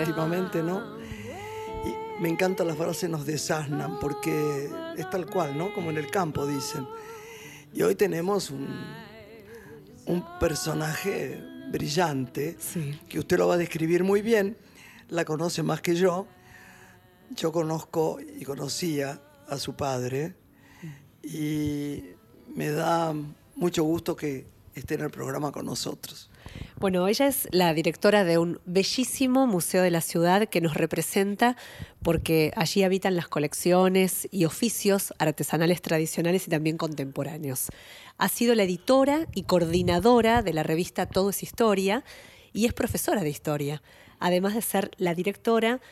Últimamente, ¿no? Y me encanta la frase nos desasnan porque es tal cual, ¿no? Como en el campo dicen. Y hoy tenemos un, un personaje brillante que usted lo va a describir muy bien, la conoce más que yo. Yo conozco y conocía a su padre y me da mucho gusto que esté en el programa con nosotros. Bueno, ella es la directora de un bellísimo museo de la ciudad que nos representa porque allí habitan las colecciones y oficios artesanales tradicionales y también contemporáneos. Ha sido la editora y coordinadora de la revista Todo es Historia y es profesora de historia, además de ser la directora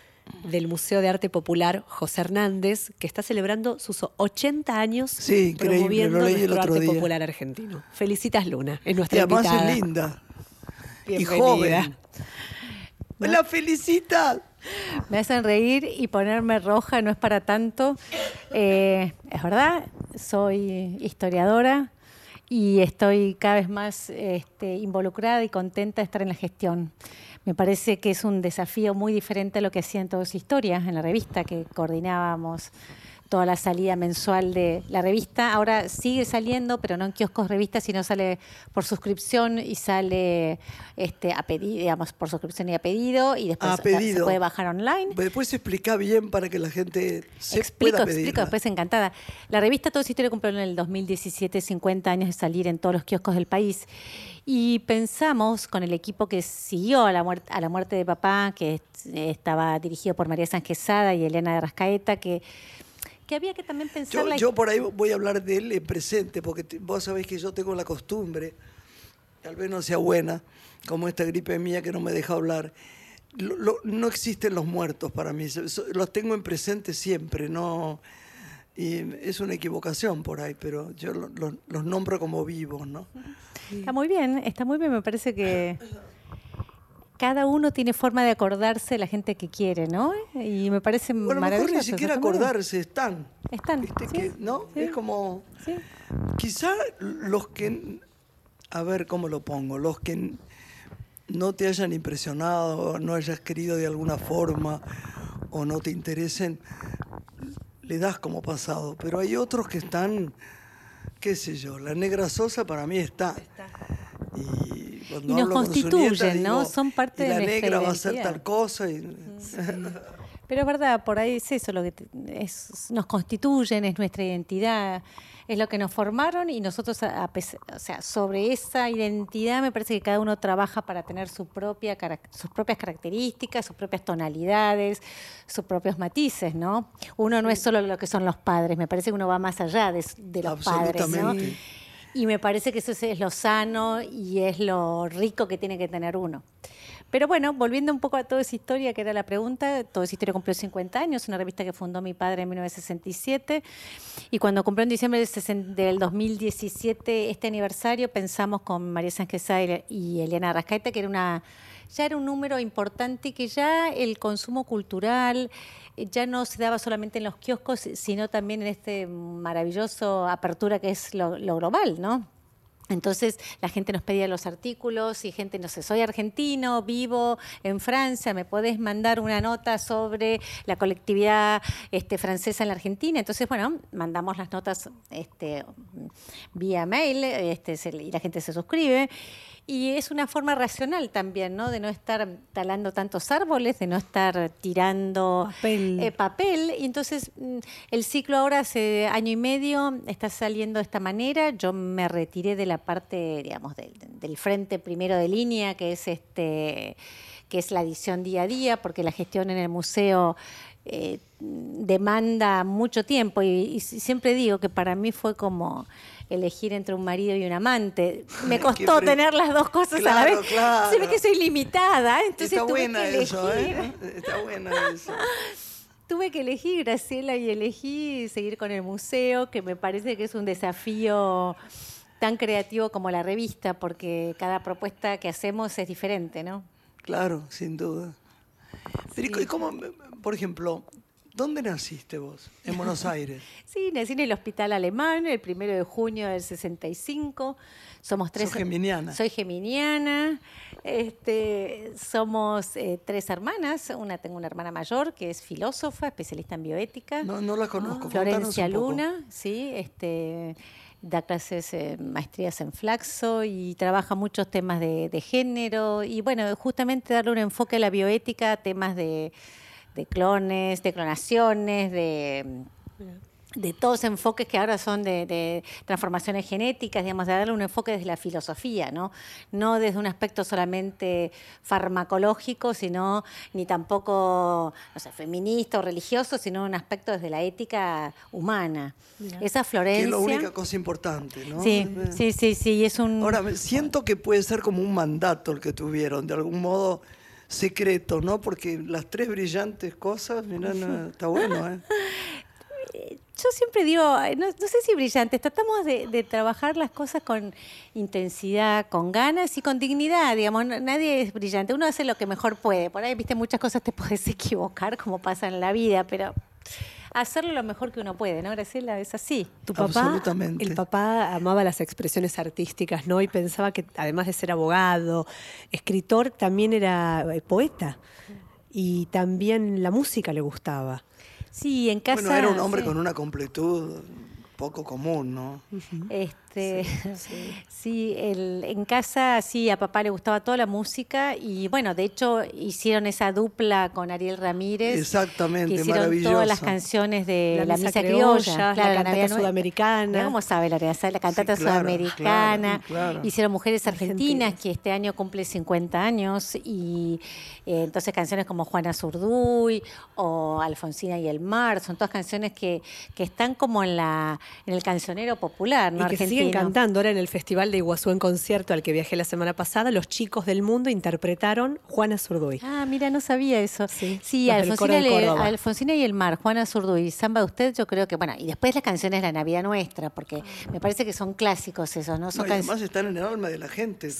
del Museo de Arte Popular José Hernández, que está celebrando sus 80 años promoviendo nuestro arte popular argentino. Felicitas Luna, es nuestra y además es linda y joven. La felicita. Me hacen reír y ponerme roja no es para tanto. Eh, es verdad, soy historiadora y estoy cada vez más este, involucrada y contenta de estar en la gestión. Me parece que es un desafío muy diferente a lo que hacían todos historias en la revista que coordinábamos toda la salida mensual de la revista. Ahora sigue saliendo, pero no en kioscos revistas, sino sale por suscripción y sale este, a pedido, digamos, por suscripción y a pedido, y después se puede bajar online. Después explica bien para que la gente se explico, pueda. Explico, después encantada. La revista Todo Historia cumplió en el 2017 50 años de salir en todos los kioscos del país. Y pensamos con el equipo que siguió a la muerte, a la muerte de papá, que estaba dirigido por María Sánchez Quesada y Elena de Rascaeta, que que había que también pensar... Yo, yo, por ahí voy a hablar de él en presente, porque vos sabés que yo tengo la costumbre, tal vez no sea buena, como esta gripe mía que no me deja hablar. no existen los muertos para mí, los tengo en presente siempre, no... Y es una equivocación por ahí, pero yo los nombro como vivos, ¿no? Está muy bien, está muy bien, me parece que cada uno tiene forma de acordarse de la gente que quiere, ¿no? Y me parece bueno, maravilloso. Mejor ni siquiera acordarse, están. Están. ¿No? Es como. Quizá los que. A ver cómo lo pongo. Los que no te hayan impresionado, no hayas querido de alguna forma o no te interesen, le das como pasado. Pero hay otros que están, qué sé yo, la negra sosa para mí está. está. Y y nos constituyen, ¿no? Son parte de la negra va a ser tal cosa. Pero es verdad, por ahí es eso, lo que es, nos constituyen, es nuestra identidad, es lo que nos formaron y nosotros, o sea, sobre esa identidad me parece que cada uno trabaja para tener su propia, sus propias características, sus propias tonalidades, sus propios matices, ¿no? Uno no es solo lo que son los padres, me parece que uno va más allá de, de los padres, ¿no? Y me parece que eso es lo sano y es lo rico que tiene que tener uno. Pero bueno, volviendo un poco a toda esa historia, que era la pregunta, toda esa historia cumplió 50 años, una revista que fundó mi padre en 1967, y cuando cumplió en diciembre del 2017 este aniversario, pensamos con María Sánchez y Eliana Rascaeta que era una ya era un número importante que ya el consumo cultural eh, ya no se daba solamente en los kioscos, sino también en este maravilloso apertura que es lo, global, ¿no? Entonces la gente nos pedía los artículos y gente, no sé, soy argentino, vivo en Francia, me podés mandar una nota sobre la colectividad este, francesa en la Argentina. Entonces, bueno, mandamos las notas este, vía mail este, y la gente se suscribe. Y es una forma racional también, ¿no? De no estar talando tantos árboles, de no estar tirando papel. Eh, papel. Y entonces mm, el ciclo ahora hace año y medio está saliendo de esta manera. Yo me retiré de la parte, digamos, del frente primero de línea, que es este que es la edición día a día, porque la gestión en el museo eh, demanda mucho tiempo y, siempre digo que para mí fue como elegir entre un marido y un amante. Me costó tener las dos cosas a la vez. Se ve que soy limitada, entonces Está tuve buena que eso, ¿eh? Está buena eso. tuve que elegir, Graciela, y elegí seguir con el museo, que me parece que es un desafío tan creativo como la revista, porque cada propuesta que hacemos es diferente, ¿no? Claro, sin duda. Pero, ¿y cómo, por ejemplo, ¿Dónde naciste vos? En Buenos Aires. sí, nací en el Hospital Alemán el primero de junio del 65. Somos tres. ¿Sos geminiana? Soy geminiana. Este, somos eh, tres hermanas. Una tengo una hermana mayor que es filósofa, especialista en bioética. No, no la conozco. Florencia Luna, sí, este da clases, maestrías en flaxo y trabaja muchos temas de, de, género y bueno, justamente darle un enfoque a la bioética, temas de de clones, de clonaciones, de, de todos enfoques que ahora son de, transformaciones genéticas, digamos, de darle un enfoque desde la filosofía, ¿no? No desde un aspecto solamente farmacológico, sino ni tampoco, no sé, feminista o religioso, sino un aspecto desde la ética humana. Esa Florencia... Que es la única cosa importante, ¿no? Sí, sí, sí, sí, es un... Ahora, siento que puede ser como un mandato el que tuvieron, de algún modo secreto, ¿no? Porque las tres brillantes cosas, mirá, está bueno, ¿eh? Yo siempre digo, no, sé si brillantes, tratamos de, trabajar las cosas con intensidad, con ganas y con dignidad, digamos, nadie es brillante, uno hace lo que mejor puede, por ahí, viste, muchas cosas te puedes equivocar como pasa en la vida, pero hacerlo lo mejor que uno puede, ¿no, Graciela? Es así. Tu papá, el papá amaba las expresiones artísticas, ¿no? Y pensaba que además de ser abogado, escritor, también era eh, poeta. Y también la música le gustaba. Sí, en casa. Bueno, era un hombre con una completud poco común, ¿no? Este, sí, el, en casa sí, a papá le gustaba toda la música y bueno, de hecho hicieron esa dupla con Ariel Ramírez. Exactamente, que hicieron todas las canciones de la, misa criolla, la cantata sudamericana. ¿Cómo sabe la, la cantata sudamericana? Hicieron Mujeres Argentinas, que este año cumple 50 años y eh, entonces canciones como Juana Zurduy o Alfonsina y el Mar, son todas canciones que, que están como en la en el cancionero popular, ¿no? Y que siguen cantando. Ahora en el Festival de Iguazú en concierto al que viajé la semana pasada, los chicos del mundo interpretaron Juana Zurduy. Ah, mira, no sabía eso. Sí, Alfonsina, y el Mar, Juana Zurduy, Samba de Usted, yo creo que, bueno, y después las canciones de la Navidad Nuestra, porque me parece que son clásicos esos, ¿no? Son no además están en el alma de la gente.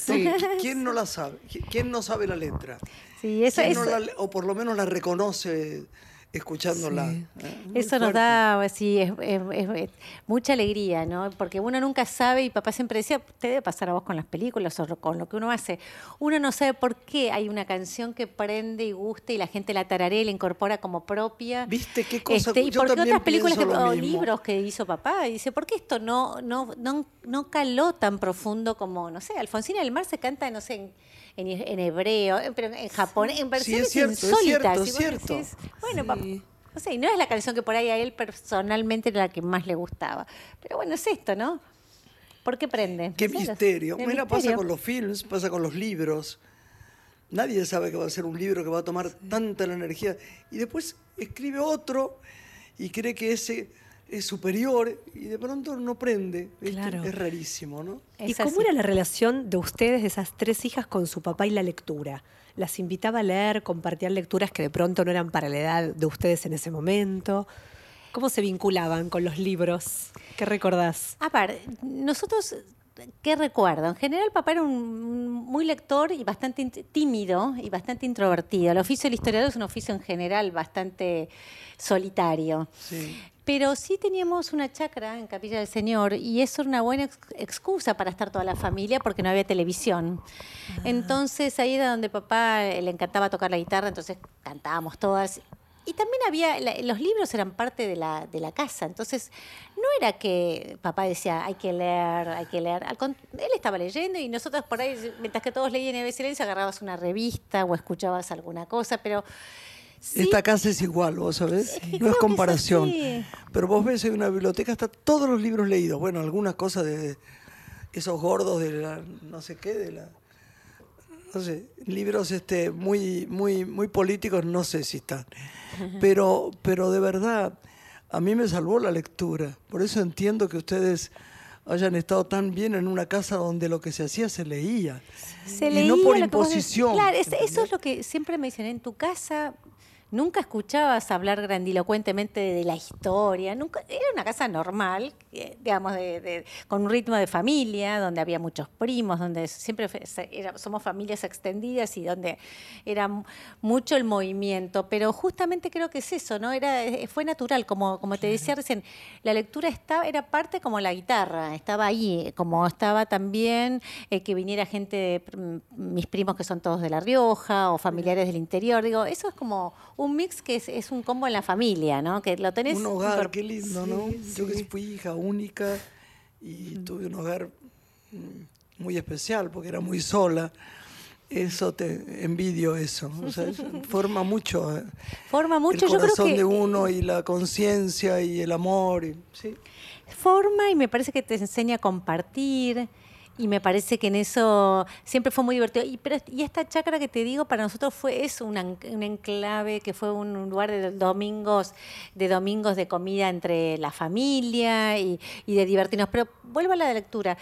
¿Quién no la sabe? ¿Quién no sabe la letra? Sí, eso es. o por lo menos la reconoce escuchándola. ¿eh? Eso nos da así, es, mucha alegría, ¿no? Porque uno nunca sabe, y papá siempre decía, te debe pasar a vos con las películas o con lo que uno hace. Uno no sabe por qué hay una canción que prende y gusta y la gente la tararea y la incorpora como propia. ¿Viste qué cosa? Este, y por qué otras películas o libros que hizo papá. Y dice, ¿por qué esto no, no, no, no caló tan profundo como, no sé, Alfonsina del Mar se canta, no sé, en en, hebreo, pero en japonés, en versiones sí, es cierto, Es cierto, bueno, no sé, no es la canción que por ahí a él personalmente era la que más le gustaba. Pero bueno, es esto, ¿no? ¿Por qué prende? Qué misterio. Bueno, pasa con los films, pasa con los libros. Nadie sabe que va a ser un libro que va a tomar tanta la energía. Y después escribe otro y cree que ese es superior y de pronto no prende. Es rarísimo, ¿no? ¿Y cómo era la relación de ustedes, de esas tres hijas, con su papá y la lectura? ¿Las invitaba a leer, compartían lecturas que de pronto no eran para la edad de ustedes en ese momento? ¿Cómo se vinculaban con los libros? ¿Qué recordás? A ver, nosotros ¿Qué recuerdo? En general, papá era un muy lector y bastante tímido y bastante introvertido. El oficio del historiador es un oficio en general bastante solitario. Sí. Pero sí teníamos una chacra en Capilla del Señor y eso era una buena excusa para estar toda la familia porque no había televisión. Ah. Entonces ahí era donde papá eh, le encantaba tocar la guitarra, entonces cantábamos todas. Y también había, los libros eran parte de la, de la casa, entonces no era que papá decía, hay que leer, hay que leer. Él estaba leyendo y nosotros por ahí, mientras que todos leían en silencio, agarrabas una revista o escuchabas alguna cosa, pero esta casa es igual, vos sabés, no es comparación. Pero vos ves en una biblioteca está todos los libros leídos. Bueno, algunas cosas de esos gordos de la no sé qué, de la no sé, libros este, muy, muy, muy políticos no sé si están. Pero, pero de verdad, a mí me salvó la lectura. Por eso entiendo que ustedes hayan estado tan bien en una casa donde lo que se hacía se leía. Se y leía no por imposición. Claro, es- eso es lo que siempre me dicen. En tu casa nunca escuchabas hablar grandilocuentemente de la historia. Nunca, era una casa normal, eh, digamos, de- de- con un ritmo de familia, donde había muchos primos, donde siempre era- somos familias extendidas y donde era mu- mucho el movimiento. Pero justamente creo que es eso, ¿no? Era, eh, fue natural, como, como te decía recién, la lectura estaba, era parte como la guitarra, estaba ahí, como estaba también eh, que viniera gente, de pr- mis primos que son todos de La Rioja o familiares del interior. Digo, eso es como un mix que es, es un combo en la familia, ¿no? Que lo tenés. Un hogar, qué lindo, ¿no? Yo que fui hija única y tuve un hogar mm, muy especial porque era muy sola. Eso te envidio eso. O sea, eso forma mucho, eh, Forma mucho, el yo creo corazón que de uno y la conciencia y el amor. y- sí. forma y me parece que te enseña a compartir y me parece que en eso siempre fue muy divertido. Y, pero, esta chacra que te digo para nosotros fue es un, enclave que fue un lugar de domingos de domingos de comida entre la familia y, y de divertirnos. Pero vuelvo a la lectura.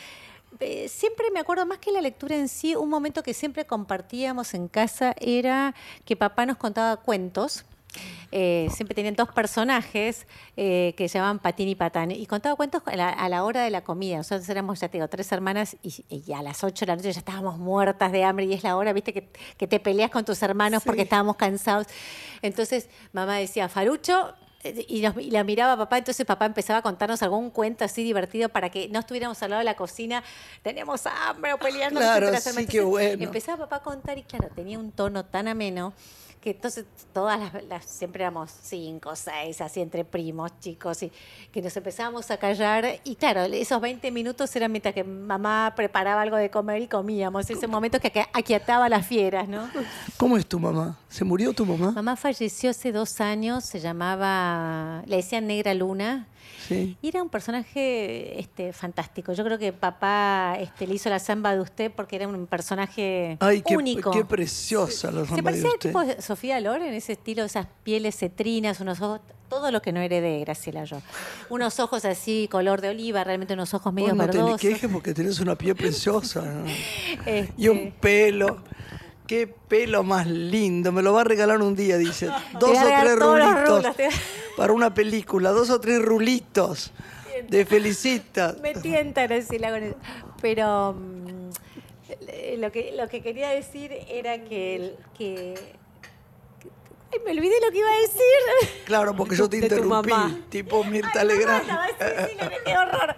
Eh, Siempre me acuerdo, más que la lectura en sí, un momento que siempre compartíamos en casa era que papá nos contaba cuentos. Eh, siempre tenían dos personajes eh, que se llamaban Patín y Patán y contaba cuentos a la, a la hora de la comida. Nosotros éramos, ya te digo, tres hermanas y, y a las ocho de la noche ya estábamos muertas de hambre y es la hora, viste, que, que te peleas con tus hermanos porque estábamos cansados. Entonces mamá decía, Farucho, eh, y, nos- y la miraba a papá, entonces papá empezaba a contarnos algún cuento así divertido para que no estuviéramos al lado de la cocina, teníamos hambre o peleando. Claro, sí, qué bueno. Empezaba papá a contar y claro, tenía un tono tan ameno que entonces todas las, las- siempre éramos cinco, seis, así entre primos, chicos, y que nos empezábamos a callar. Y claro, esos 20 minutos eran mientras que mamá preparaba algo de comer y comíamos. Ese momento que aqu- aquietaba a las fieras, ¿no? ¿Cómo es tu mamá? ¿Se murió tu mamá? Mamá falleció hace dos años, se llamaba, le decían Negra Luna. Sí. Y era un personaje este, fantástico. Yo creo que papá este, le hizo la samba de usted porque era un personaje Ay, qué, único. qué preciosa la Se samba de parecía usted. tipo de Sofía Loren, ese estilo, esas pieles cetrinas, unos ojos, todo lo que no heredé, Graciela yo. Unos ojos así, color de oliva, realmente unos ojos medio Vos no te verdosos. quejes porque tenés una piel preciosa. ¿no? Este, Y un pelo. Qué pelo más lindo. Me lo va a regalar un día, dice. Dos o tres rulitos te- para una película. Dos o tres rulitos de felicita. Me tienta Graciela con eso. Pero mm, lo, que, lo que quería decir era que Ay, me olvidé lo que iba a decir. Claro, porque yo te De interrumpí. Tipo Mirta Ay, Legrand. mamá, no, sí, sí, no, qué horror.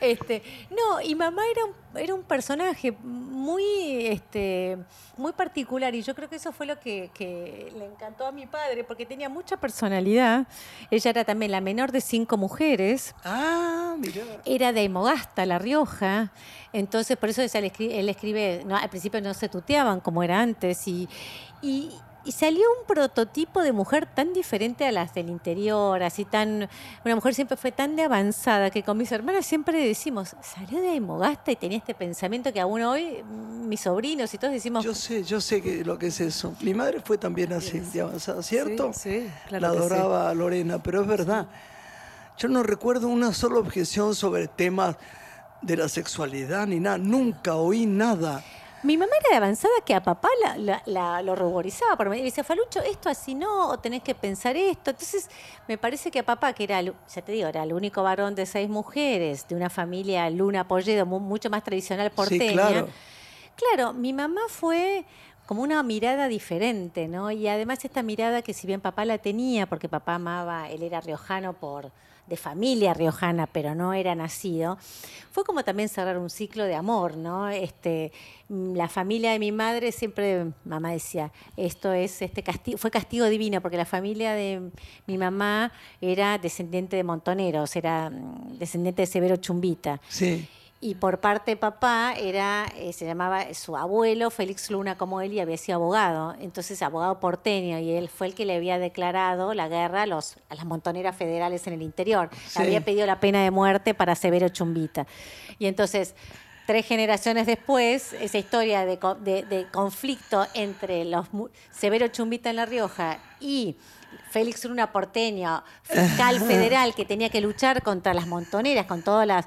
Este, no, y mamá era un, era un personaje muy, este, muy particular y yo creo que eso fue lo que, que le encantó a mi padre porque tenía mucha personalidad. Ella era también la menor de cinco mujeres. Ah, mirá. Era de Aymogasta, La Rioja. Entonces, por eso él escribe, él escribe no, al principio no se tuteaban como era antes. Y, y, y salió un prototipo de mujer tan diferente a las del interior, así tan. Una mujer siempre fue tan de avanzada que con mis hermanas siempre decimos, salió de Aymogasta y tenía este pensamiento que aún hoy mm, mis sobrinos y todos decimos. Yo sé, yo sé que lo que es eso. Mi madre fue también así, de avanzada, ¿cierto? Sí, sí, claro La sí. adoraba a Lorena, pero es verdad. Yo no recuerdo una sola objeción sobre temas de la sexualidad ni nada. Nunca oí nada. Mi mamá era de avanzada que a papá la, la- la- lo ruborizaba. Por medio. Y decía, Falucho, esto así no, o tenés que pensar esto. Entonces, me parece que a papá, que era, ya te digo, era el único varón de seis mujeres, de una familia Luna Polledo, mu- mucho más tradicional porteña. Sí, claro. Claro, mi mamá fue como una mirada diferente, ¿no? Y además esta mirada que si bien papá la tenía, porque papá amaba, él era riojano por de familia riojana, pero no era nacido, fue como también cerrar un ciclo de amor, ¿no? Este, la familia de mi madre siempre, mamá decía, esto es este castigo, fue castigo divino, porque la familia de mi mamá era descendiente de montoneros, era mm, descendiente de Severo Chumbita. Sí. Y por parte de papá era, eh, se llamaba su abuelo, Félix Luna, como él, y había sido abogado. Entonces, abogado porteño, y él fue el que le había declarado la guerra a, los, a las montoneras federales en el interior. Sí. Le había pedido la pena de muerte para Severo Chumbita. Y entonces, tres generaciones después, esa historia de, conflicto entre los Severo Chumbita en La Rioja y Félix Luna porteño, fiscal federal que tenía que luchar contra las montoneras, con todas las,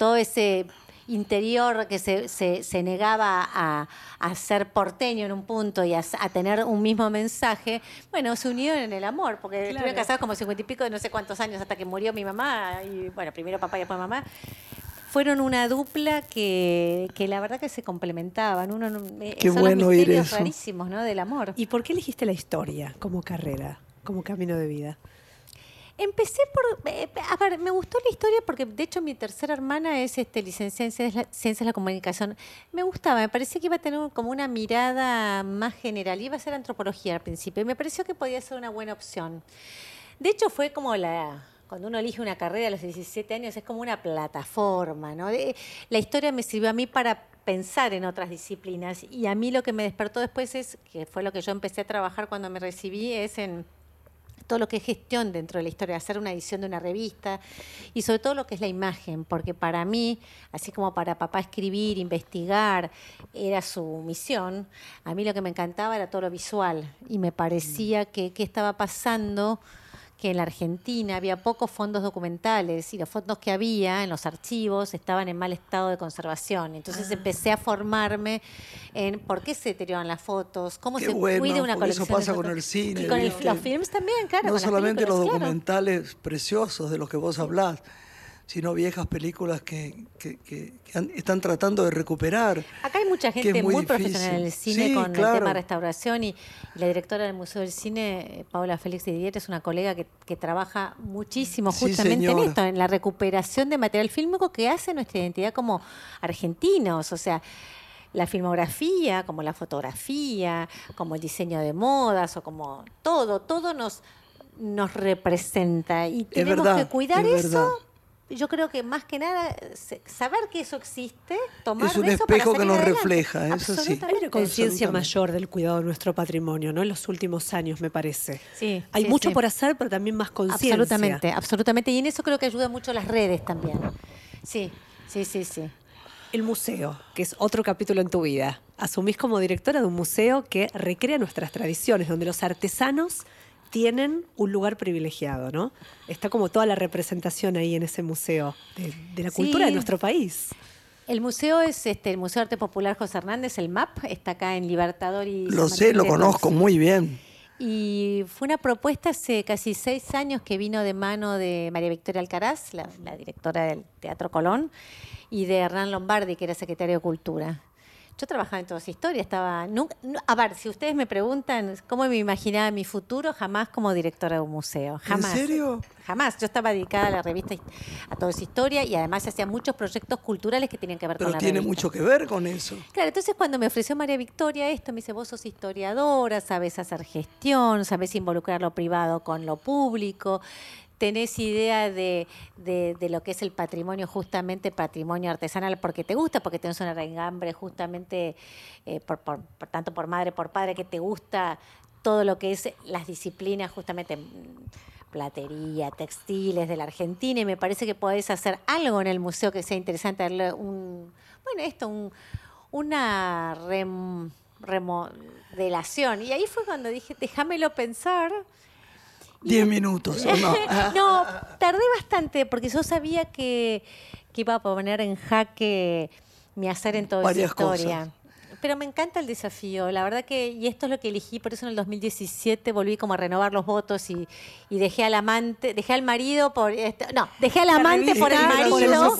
todo ese interior que se, se, negaba a, ser porteño en un punto y a, tener un mismo mensaje, bueno, se unieron en el amor, porque estuve casada como cincuenta y pico de no sé cuántos años hasta que murió mi mamá, y bueno, primero papá y después mamá. Fueron una dupla que, que la verdad que se complementaban. Uno, eh, Qué son bueno los rarísimos ¿no? del amor. ¿Y por qué elegiste la historia como carrera, como camino de vida? Empecé por. Eh, a ver, me gustó la historia porque, de hecho, mi tercera hermana es este, licenciada en Ciencias de la Comunicación. Me gustaba, me parecía que iba a tener como una mirada más general. Iba a ser antropología al principio y me pareció que podía ser una buena opción. De hecho, fue como la. Cuando uno elige una carrera a los 17 años, es como una plataforma, ¿no? la historia me sirvió a mí para pensar en otras disciplinas y a mí lo que me despertó después es, que fue lo que yo empecé a trabajar cuando me recibí, es en todo lo que es gestión dentro de la historia, hacer una edición de una revista y sobre todo lo que es la imagen, porque para mí, así como para papá escribir, investigar, era su misión, a mí lo que me encantaba era todo lo visual y me parecía que qué estaba pasando que en la Argentina había pocos fondos documentales y los fondos que había en los archivos estaban en mal estado de conservación. Entonces ah. empecé a formarme en por qué se deterioran las fotos, cómo se cuida una colección. Eso pasa con el cine. Y con los films también, claro. No solamente los documentales preciosos de los que vos hablás, sino viejas películas que, están tratando de recuperar. Acá hay mucha gente muy, profesional en el cine con el tema de restauración y, la directora del Museo del Cine, Paola Félix Didier, es una colega que, trabaja muchísimo justamente en esto, en la recuperación de material fílmico que hace nuestra identidad como argentinos. O sea, la filmografía, como la fotografía, como el diseño de modas o como todo, todo nos, nos representa y tenemos que cuidar eso yo creo que más que nada saber que eso existe, tomar Es un espejo que nos refleja, eso sí. Hay una conciencia mayor del cuidado de nuestro patrimonio, ¿no? En los últimos años, me parece. Sí. Hay mucho por hacer, pero también más conciencia. Absolutamente, absolutamente. Y en eso creo que ayuda mucho las redes también. Sí, sí, sí, sí. El museo, que es otro capítulo en tu vida. Asumís como directora de un museo que recrea nuestras tradiciones, donde los artesanos tienen un lugar privilegiado, ¿no? Está como toda la representación ahí en ese museo de, la cultura de nuestro país. El museo es este, el Museo de Arte Popular José Hernández, el MAP, está acá en Libertador y... Lo sé, lo conozco muy bien. Y fue una propuesta hace casi seis años que vino de mano de María Victoria Alcaraz, la, la directora del Teatro Colón, y de Hernán Lombardi, que era secretario de Cultura. Yo trabajaba en toda esa historia, estaba... a ver, si ustedes me preguntan cómo me imaginaba mi futuro, jamás como directora de un museo. Jamás. ¿En serio? Jamás. Yo estaba dedicada a la revista, a toda esa historia y además hacía muchos proyectos culturales que tenían que ver con la tiene mucho que ver con eso. Claro, entonces cuando me ofreció María Victoria esto, me dice, vos sos historiadora, sabes hacer gestión, sabes involucrar lo privado con lo público tenés idea de, lo que es el patrimonio, justamente patrimonio artesanal, porque te gusta, porque tenés una reingambre justamente, eh, por, tanto por madre, por padre, que te gusta todo lo que es las disciplinas justamente mm, platería, textiles de la Argentina y me parece que podés hacer algo en el museo que sea interesante, un, bueno, esto, una remodelación. Y ahí fue cuando dije, déjamelo pensar. Diez minutos, ¿o no? no, tardé bastante porque yo sabía que, iba a poner en jaque mi hacer en toda esa historia. Pero me encanta el desafío, la verdad que, y esto es lo que elegí, por eso en el 2017 volví como a renovar los votos y, dejé al amante, dejé al marido por, este, no, dejé al amante por el marido.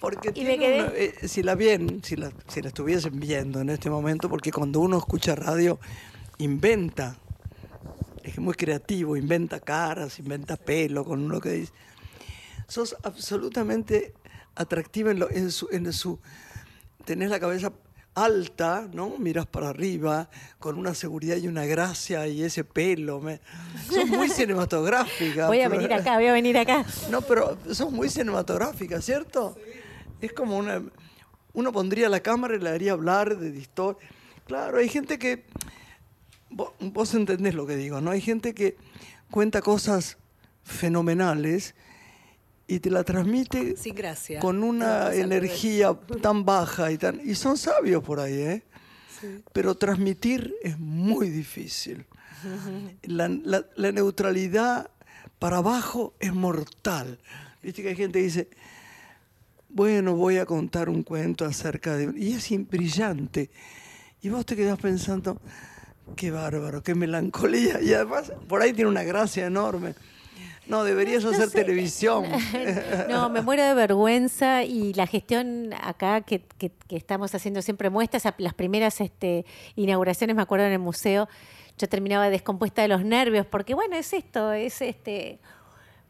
Porque, eh, si la bien, si la, si la estuviesen viendo en este momento, porque cuando uno escucha radio, inventa es muy creativo, inventa caras, inventa pelo con uno que dice. Sos absolutamente atractiva en, su, en su. Tenés la cabeza alta, ¿no? Miras para arriba, con una seguridad y una gracia y ese pelo. Me, son muy cinematográficas. Voy a venir acá, voy a venir acá. No, pero son muy cinematográficas, ¿cierto? Es como una. Uno pondría la cámara y le haría hablar de historia. Claro, hay gente que vos, entendés lo que digo, ¿no? Hay gente que cuenta cosas fenomenales y te la transmite gracia. con una energía tan baja y tan y son sabios por ahí, ¿eh? Pero transmitir es muy difícil. La, la- la neutralidad para abajo es mortal. Viste que hay gente que dice, bueno, voy a contar un cuento acerca de... Y es brillante. Y vos te quedás pensando, qué bárbaro, qué melancolía. Y además, por ahí tiene una gracia enorme. No, deberías No hacer sé. televisión. No, me muero de vergüenza y la gestión acá que, que- que estamos haciendo siempre muestras, las primeras este, inauguraciones, me acuerdo en el museo, yo terminaba descompuesta de los nervios, porque bueno, es esto, es este,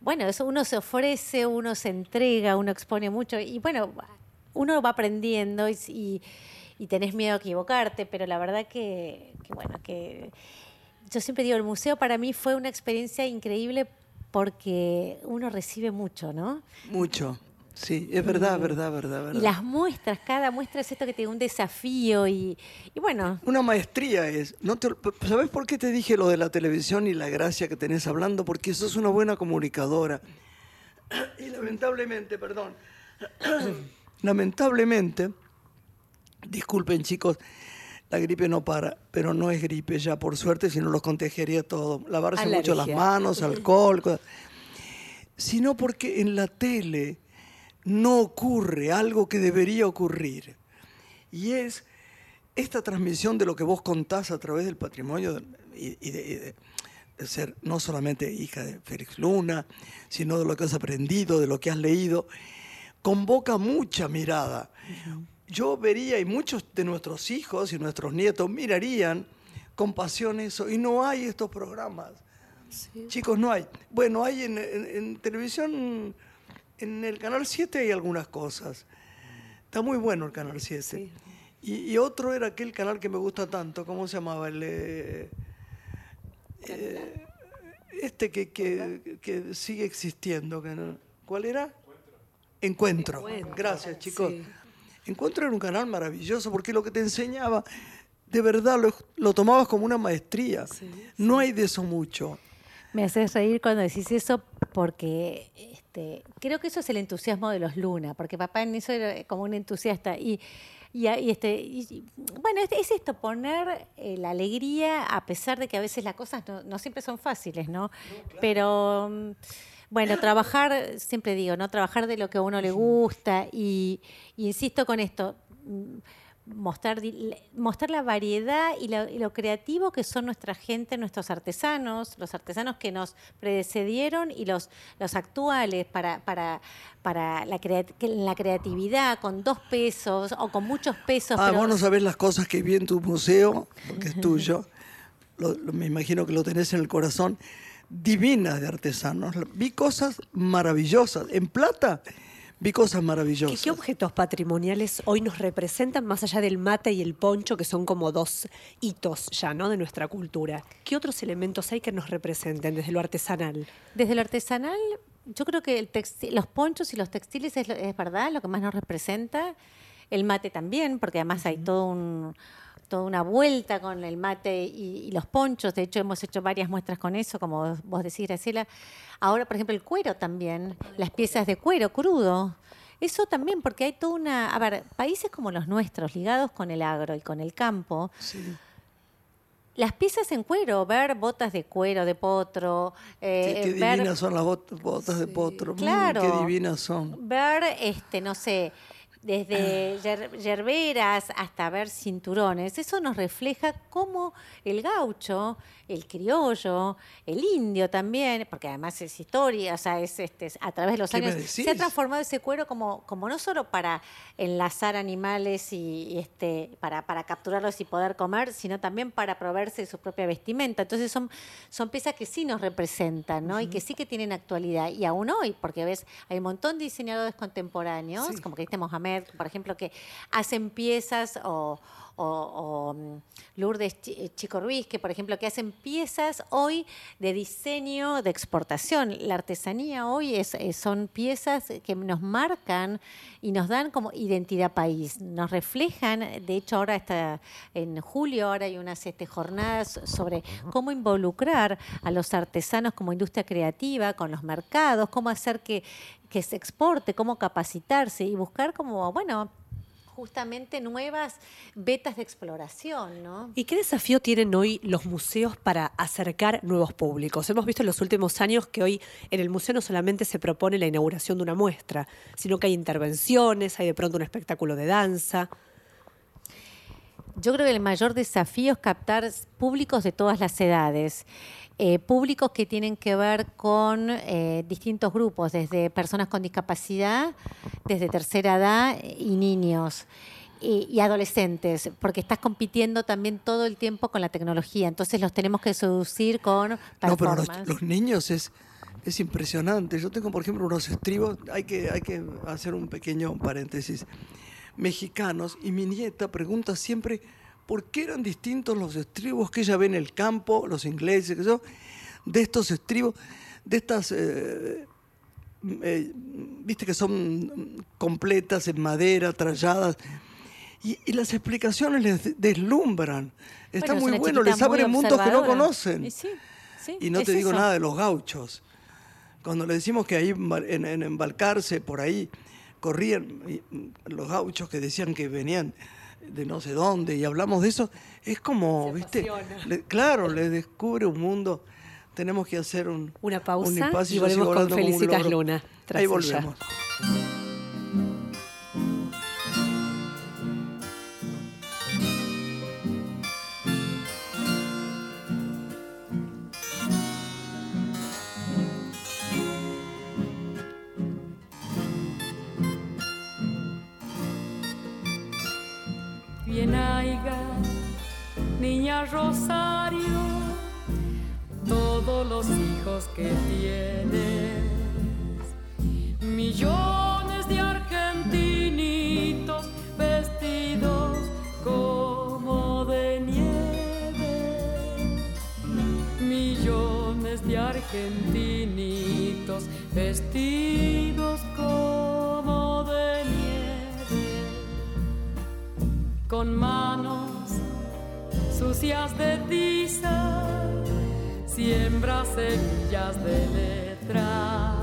bueno, eso uno se ofrece, uno se entrega, uno expone mucho y bueno, uno va aprendiendo y, y- y tenés miedo a equivocarte, pero la verdad que, que bueno, que yo siempre digo, el museo para mí fue una experiencia increíble porque uno recibe mucho, ¿no? Mucho. Sí, es verdad, verdad, verdad, verdad. Y las muestras, cada muestra es esto que te da un desafío y, y bueno, Una maestría es. No te, ¿Sabes por qué te dije lo de la televisión y la gracia que tenés hablando? Porque sos una buena comunicadora. Y lamentablemente, perdón, lamentablemente, disculpen chicos, la gripe no para, pero no es gripe ya, por suerte, si no los contagiaría todo. Lavarse mucho las manos, alcohol, cosas. sino porque en la tele no ocurre algo que debería ocurrir. Y es esta transmisión de lo que vos contás a través del patrimonio de- y, y de, y de- de ser no solamente hija de Félix Luna, sino de lo que has aprendido, de lo que has leído, convoca mucha mirada. Yo vería, y muchos de nuestros hijos y nuestros nietos mirarían con pasión eso, y no hay estos programas. Chicos, no hay. Bueno, hay en, en- en televisión, en el Canal 7 hay algunas cosas. Está muy bueno el Canal 7. Y, y otro era aquel canal que me gusta tanto, ¿cómo se llamaba? El, eh, eh, este que, que- que sigue existiendo. ¿Cuál era? Encuentro. Encuentro, Gracias, chicos. sí. Encuentro era un canal maravilloso porque lo que te enseñaba, de verdad lo, lo tomabas como una maestría. No hay de eso mucho. me haces reír cuando decís eso porque este, creo que eso es el entusiasmo de los Luna, porque papá en eso era como un entusiasta y, y, a- y este, y- bueno, es, es esto, poner eh, la alegría a pesar de que a veces las cosas no, no siempre son fáciles, ¿no? Pero... mm, Bueno, trabajar, siempre digo, ¿no? Trabajar de lo que a uno le gusta y, y insisto con esto, mm, mostrar, mostrar la variedad y lo, y lo creativo que son nuestra gente, nuestros artesanos, los artesanos que nos precedieron y los, los actuales para, para, para la, crea- que la creatividad con dos pesos o con muchos pesos. Ah, pero- vos no sabés las cosas que vi en tu museo, porque es tuyo. Lo- lo- me imagino que lo tenés en el corazón. Divinas de artesanos. Vi cosas maravillosas. En plata vi cosas ¿Qué, maravillosas. qué objetos patrimoniales hoy nos representan más allá del mate y el poncho, que son como dos hitos ya, ¿no? De nuestra cultura. ¿Qué otros elementos hay que nos representen desde lo artesanal? Desde lo artesanal, yo creo que el texti- los ponchos y los textiles es, lo- es verdad lo que más nos representa. El mate también, porque además hay todo un, toda una vuelta con el mate y, y los ponchos. De hecho, hemos hecho varias muestras con eso, como vos decís, Graciela. Ahora, por ejemplo, el cuero también, las piezas de cuero crudo. Eso también, porque hay toda una... A ver, países como los nuestros, ligados con el agro y con el campo, las piezas en cuero, ver botas de cuero, de potro, eh, Sí, qué ver divinas son las bot- botas de potro. Mm, Claro. qué divinas son. ver, este, no sé, desde yer- yerberas hasta ver cinturones, eso nos refleja cómo el gaucho, el criollo, el indio también, porque además es historia, o sea, es este, a través de los ¿Qué me años se ha transformado ese cuero como, como no solo para enlazar animales y, y, este, para, para capturarlos y poder comer, sino también para proveerse de su propia vestimenta. Entonces son, son piezas que sí nos representan, ¿no? Y que sí que tienen actualidad. Y aún hoy, porque ves, hay un montón de diseñadores contemporáneos, como Cristian Mohamed, por ejemplo, que hacen piezas o, o, mm, Lourdes eh, Chico Ruiz, que por ejemplo, que hacen piezas hoy de diseño de exportación. La artesanía hoy es, son piezas que nos marcan y nos dan como identidad país, nos reflejan, de hecho ahora está en julio, ahora hay unas este, jornadas sobre cómo involucrar a los artesanos como industria creativa con los mercados, cómo hacer que, que se exporte, cómo capacitarse y buscar como, bueno, justamente nuevas vetas de exploración. ¿no? ¿Y qué desafío tienen hoy los museos para acercar nuevos públicos? Hemos visto en los últimos años que hoy en el museo no solamente se propone la inauguración de una muestra, sino que hay intervenciones, hay de pronto un espectáculo de danza. Yo creo que el mayor desafío es captar públicos de todas las edades. Eh, públicos que tienen que ver con eh, distintos grupos, desde personas con discapacidad, desde tercera edad y niños. Y, adolescentes, porque estás compitiendo también todo el tiempo con la tecnología, entonces los tenemos que seducir con No, pero los, niños es, es impresionante. Yo tengo, por ejemplo, unos estribos, hay que, hay que hacer un pequeño paréntesis, mexicanos, y mi nieta pregunta siempre por qué eran distintos los estribos que ella ve en el campo, los ingleses, que yo, de estos estribos, de estas, eh, eh, viste que son completas en madera, tralladas, y, las explicaciones les deslumbran. Está muy bueno, les abren mundos que no conocen. Y, no te digo nada de los gauchos. Cuando le decimos que ahí en, en embalcarse, por ahí, corrían los gauchos que decían que venían de no sé dónde y hablamos de eso, es como, ¿viste? claro, le descubre un mundo. Tenemos que hacer un, una pausa y volvemos con Felicitas Luna. Ahí volvemos. Niña Rosario, todos los hijos que tienes, millones de argentinitos vestidos como de nieve, millones de argentinitos vestidos como con manos sucias de tiza, siembra semillas de letras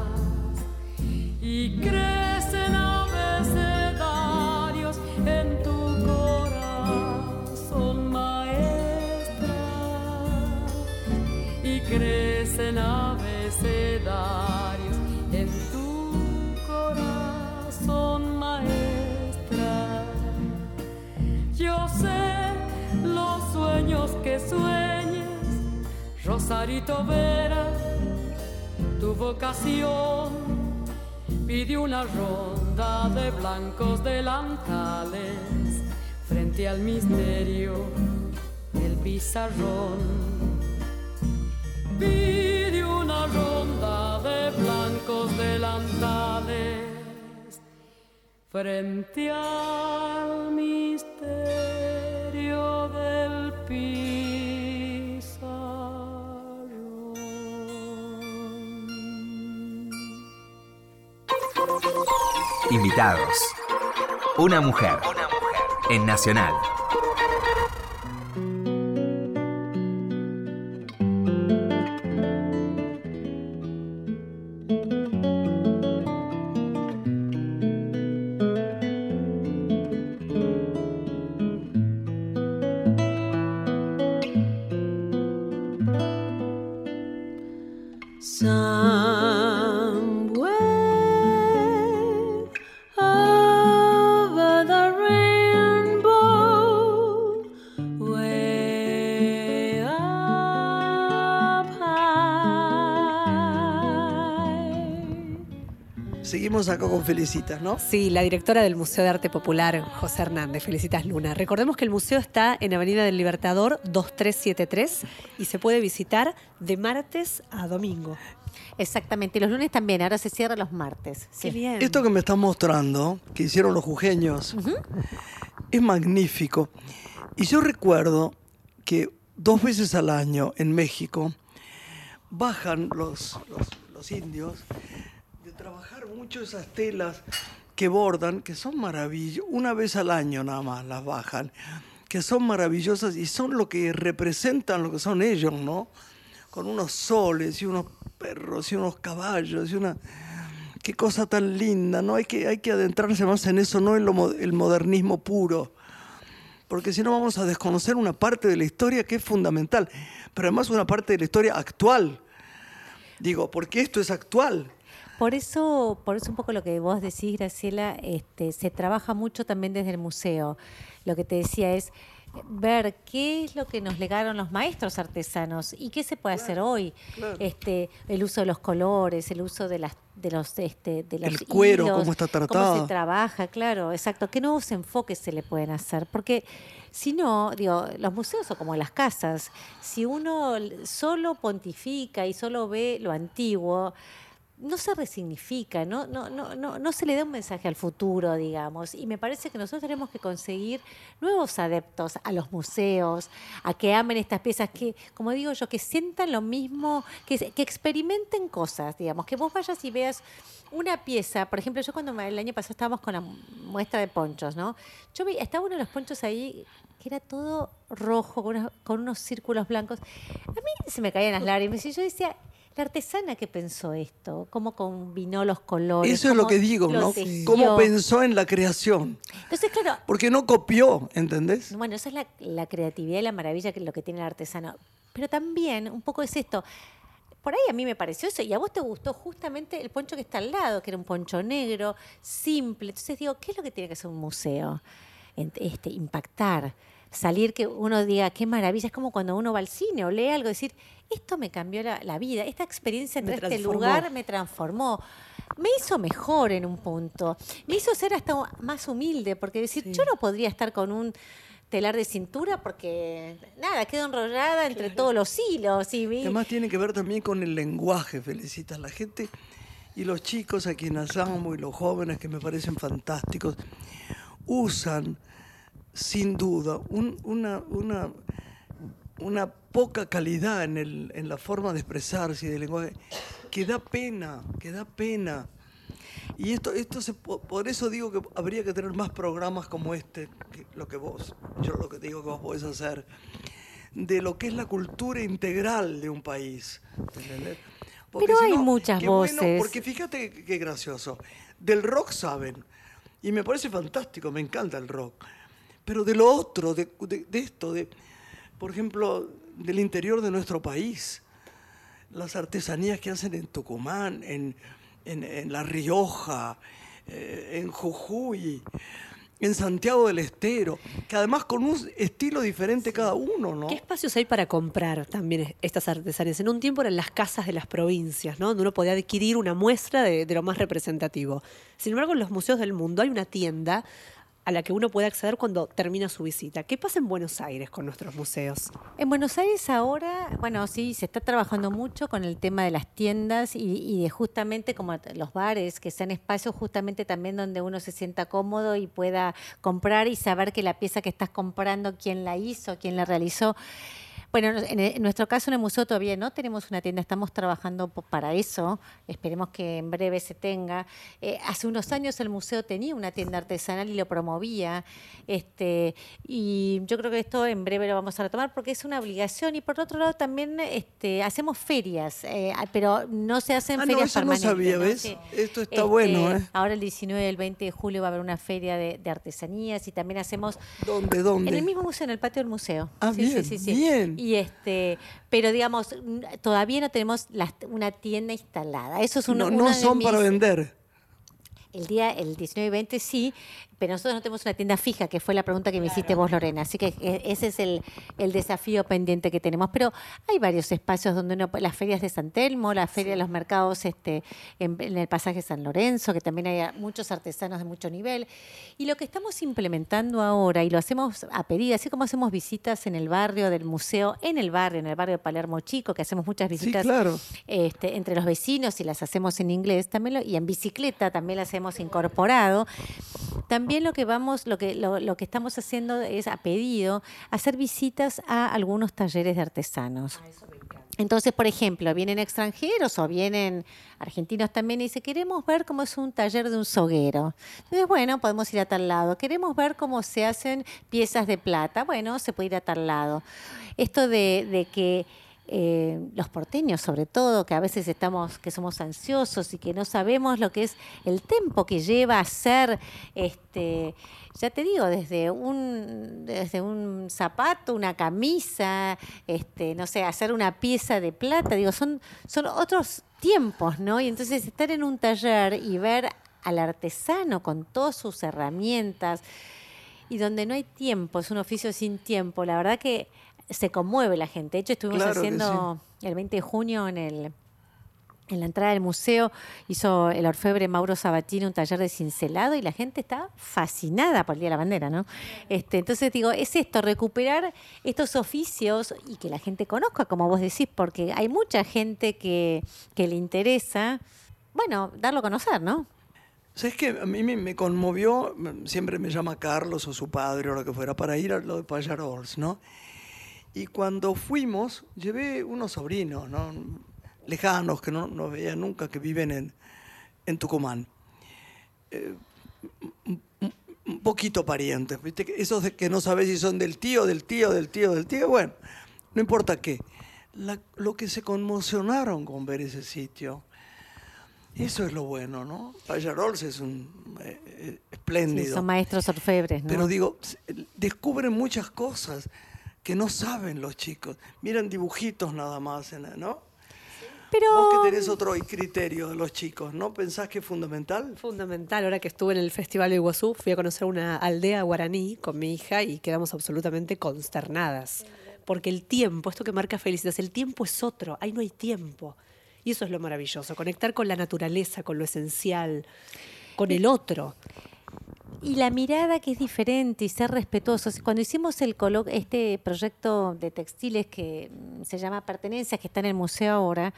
y crecen abecedarios en tu corazón, maestra, y crecen abecedarios sueñes, Rosarito Vera, tu vocación pide una ronda de blancos delantales frente al misterio del pizarrón. Pide una ronda de blancos delantales frente al misterio Invitados. Una mujer. En Nacional. Acá con Felicitas, ¿no? Sí, la directora del Museo de Arte Popular, José Hernández. Felicitas Luna. Recordemos que el museo está en Avenida del Libertador 2373 y se puede visitar de martes a domingo. Exactamente, y los lunes también, ahora se cierra los martes. Qué bien. Esto que me están mostrando, que hicieron los jujeños, es magnífico. Y yo recuerdo que dos veces al año en México bajan los, los, los indios trabajar mucho esas telas que bordan, que son maravillosas, una vez al año nada más las bajan, que son maravillosas y son lo que representan lo que son ellos, ¿no? Con unos soles y unos perros y unos caballos y una... Qué cosa tan linda, ¿no? Hay que, hay que adentrarse más en eso, no en lo, el modernismo puro porque si no vamos a desconocer una parte de la historia que es fundamental, pero además una parte de la historia actual. Digo, porque esto es actual. Por eso, por eso un poco lo que vos decís, Graciela, este, se trabaja mucho también desde el museo. Lo que te decía es ver qué es lo que nos legaron los maestros artesanos y qué se puede hacer hoy. Este, el uso de los colores, el uso de las de los este de los el cuero cómo está tratado. cómo se trabaja claro exacto. Qué nuevos enfoques se le pueden hacer porque si no digo los museos son como las casas. Si uno solo pontifica y solo ve lo antiguo no se resignifica, ¿no? No, no, no, no se le da un mensaje al futuro, digamos. Y me parece que nosotros tenemos que conseguir nuevos adeptos a los museos, a que amen estas piezas, que, como digo yo, que sientan lo mismo, que, que experimenten cosas, digamos, que vos vayas y veas una pieza, por ejemplo, yo cuando el año pasado estábamos con la muestra de ponchos, ¿no? Yo vi, estaba uno de los ponchos ahí que era todo rojo, con con unos círculos blancos. A mí se me caían las lágrimas y yo decía, la artesana que pensó esto, cómo combinó los colores. Eso es lo que digo, ¿no? Cómo pensó en la creación. Entonces, claro. Porque no copió, ¿entendés? Bueno, esa es la, creatividad y la maravilla que lo que tiene el artesano. Pero también un poco es esto. Por ahí a mí me pareció eso, y a vos te gustó justamente el poncho que está al lado, que era un poncho negro, simple. Entonces digo, ¿qué es lo que tiene que hacer un museo? Este, impactar salir que uno diga, qué maravilla, es como cuando uno va al cine o lee algo, decir, esto me cambió la, vida, esta experiencia en este lugar me transformó. Me hizo mejor en un punto, me hizo ser hasta más humilde, porque decir, yo no podría estar con un telar de cintura porque nada, quedo enrollada entre todos los hilos. Y Además tiene que ver también con el lenguaje, felicitas la gente y los chicos a quienes amo y los jóvenes que me parecen fantásticos, usan sin duda, una, una, una, poca calidad en, el, en la forma de expresarse y del lenguaje que da pena, que da pena. Y esto, esto se, por eso digo que habría que tener más programas como este, lo que vos, yo lo que digo que vos podés hacer, de lo que es la cultura integral de un país. Pero hay muchas voces. porque fíjate qué gracioso. Del rock saben. Y me parece fantástico, me encanta el rock pero de lo otro, de, esto, de, por ejemplo, del interior de nuestro país, las artesanías que hacen en Tucumán, en, La Rioja, eh, en Jujuy, en Santiago del Estero, que además con un estilo diferente cada uno, ¿no? ¿Qué espacios hay para comprar también estas artesanías? En un tiempo eran las casas de las provincias, ¿no? Donde uno podía adquirir una muestra de, de lo más representativo. Sin embargo, en los museos del mundo hay una tienda a la que uno puede acceder cuando termina su visita. ¿Qué pasa en Buenos Aires con nuestros museos? En Buenos Aires ahora, bueno, sí, se está trabajando mucho con el tema de las tiendas y, de justamente como los bares, que sean espacios justamente también donde uno se sienta cómodo y pueda comprar y saber que la pieza que estás comprando, quién la hizo, quién la realizó. Bueno, en, nuestro caso en el museo todavía no tenemos una tienda, estamos trabajando para eso, esperemos que en breve se tenga. Eh, hace unos años el museo tenía una tienda artesanal y lo promovía, este, y yo creo que esto en breve lo vamos a retomar porque es una obligación y por otro lado también este, hacemos ferias, eh, pero no se hacen ah, ferias no, eso permanentes. No sabía, ¿ves? Esto está bueno. Este, ¿eh? Ahora el 19 y el 20 de julio va a haber una feria de, artesanías y también hacemos... ¿Dónde, dónde? En el mismo museo, en el patio del museo. Ah, bien, sí, sí, bien. Y este, pero digamos, todavía no tenemos una tienda instalada. Eso es No, no son para vender. El día, el 19 y 20 sí, pero nosotros no tenemos una tienda fija, que fue la pregunta que me hiciste vos, Lorena. Así que eh, ese es el, desafío pendiente que tenemos. Pero hay varios espacios donde uno, las ferias de San Telmo, la feria de los mercados este, en, el pasaje San Lorenzo, que también hay muchos artesanos de mucho nivel. Y lo que estamos implementando ahora, y lo hacemos a pedir, así como hacemos visitas en el barrio del museo, en el barrio, en el barrio de Palermo Chico, que hacemos muchas visitas este, entre los vecinos y las hacemos en inglés, también y en bicicleta también las hemos incorporado también lo que vamos, lo que, lo, lo que estamos haciendo es a pedido hacer visitas a algunos talleres de artesanos. Entonces, por ejemplo, vienen extranjeros o vienen argentinos también y dicen, queremos ver cómo es un taller de un soguero. Entonces, bueno, podemos ir a tal lado. Queremos ver cómo se hacen piezas de plata. Bueno, se puede ir a tal lado. Esto de, de que eh, los porteños sobre todo, que a veces estamos, que somos ansiosos y que no sabemos lo que es el tiempo que lleva hacer, este, ya te digo, desde un, desde un zapato, una camisa, este, no sé, hacer una pieza de plata, digo, son, son otros tiempos, ¿no? Y entonces estar en un taller y ver al artesano con todas sus herramientas y donde no hay tiempo, es un oficio sin tiempo, la verdad que se conmueve la gente. De hecho, estuvimos Claro que haciendo el 20 de junio en el en la entrada del museo hizo el orfebre Mauro Sabatini un taller de cincelado y la gente está fascinada por el Día de la Bandera, ¿no? Este, entonces digo, es esto, recuperar estos oficios y que la gente conozca, como vos decís, porque hay mucha gente que, que le interesa, bueno, darlo a conocer, ¿no? ¿Sabes qué? A mí me, me conmovió, siempre me llama Carlos o su padre o lo que fuera, para ir a lo de Payarols, ¿no? Y cuando fuimos, llevé unos sobrinos, ¿no? Lejanos, que no, no veía nunca, que viven en, en Tucumán. Eh, un- poquito parientes, ¿viste? Esos de que no sabes si son del tío, del tío, del tío, del tío, bueno, no importa qué. La- lo que se conmocionaron con ver ese sitio, eso es lo bueno, ¿no? Payarols es un eh, eh, Sí, espléndido. son maestros orfebres, ¿no? Pero digo, descubren muchas cosas que no saben los chicos. Miran dibujitos nada más, en la- ¿no? Pero Vos que tenés otro criterio de los chicos, ¿no? ¿Pensás que es fundamental? Fundamental, ahora que estuve en el Festival de Iguazú, fui a conocer una aldea guaraní con mi hija y quedamos absolutamente consternadas. Porque el tiempo, esto que marca Felicitas, el tiempo es otro, ahí no hay tiempo. Y eso es lo maravilloso, conectar con la naturaleza, con lo esencial, con el otro. Y la mirada que es diferente y ser respetuosos. Cuando hicimos el colo- este proyecto de textiles que mm, se llama Pertenencias, que está en el museo ahora,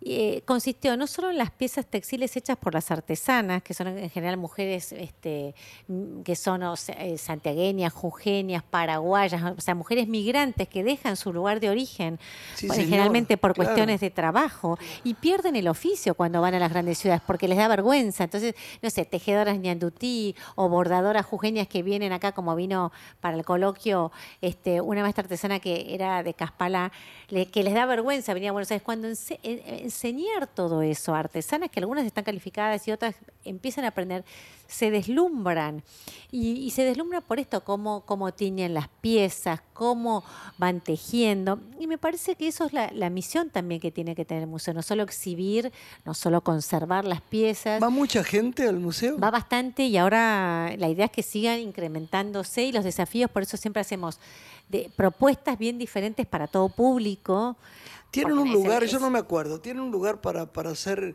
eh, consistió no solo en las piezas textiles hechas por las artesanas, que son en general mujeres este, mm, que son o sea, eh, santiagueñas, jujeñas, paraguayas, o sea, mujeres migrantes que dejan su lugar de origen, Sí, bueno, señor, generalmente por claro. cuestiones de trabajo, y pierden el oficio cuando van a las grandes ciudades porque les da vergüenza. Entonces, no sé, tejedoras ñandutí o bordadoras jujeñas que vienen acá, como vino para el coloquio este, una maestra artesana que era de Caspalá, le- que les da vergüenza venir a Buenos Aires. Cuando ense- en- enseñar todo eso a artesanas, que algunas están calificadas y otras empiezan a aprender, se deslumbran. Y, y se deslumbran por esto, cómo, cómo tiñen las piezas, cómo van tejiendo. Y me parece que eso es la, la misión también que tiene que tener el museo, no solo exhibir, no solo conservar las piezas. ¿Va mucha gente al museo? Va bastante y ahora la idea es que sigan incrementándose y los desafíos, por eso siempre hacemos de propuestas bien diferentes para todo público. Tienen un lugar, yo no me acuerdo, tienen un lugar para, para hacer,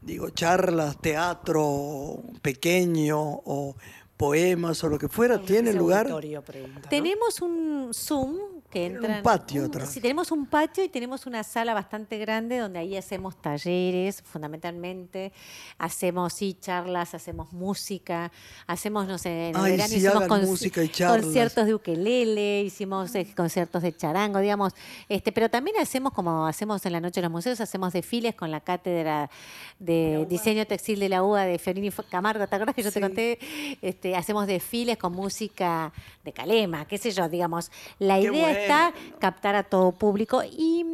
digo, charlas, teatro pequeño o poemas o lo que fuera. ¿Tienen Ese lugar? auditorio, pregunta, ¿no? Tenemos un Zoom que Tienen un entra. patio atrás. Sí, tenemos un patio y tenemos una sala bastante grande donde ahí hacemos talleres, fundamentalmente. Hacemos, sí, charlas, hacemos música, hacemos, no sé, en el Ay, verano sí, hicimos música y conciertos de ukelele, hicimos eh, conciertos de charango, digamos. este Pero también hacemos, como hacemos en la Noche de los Museos, hacemos desfiles con la cátedra de diseño textil de la UA de Fiorini Camargo. ¿Te acuerdas que yo te conté? Este, hacemos desfiles con música de Calema, qué sé yo, digamos. La Qué idea bueno. está captar a todo público y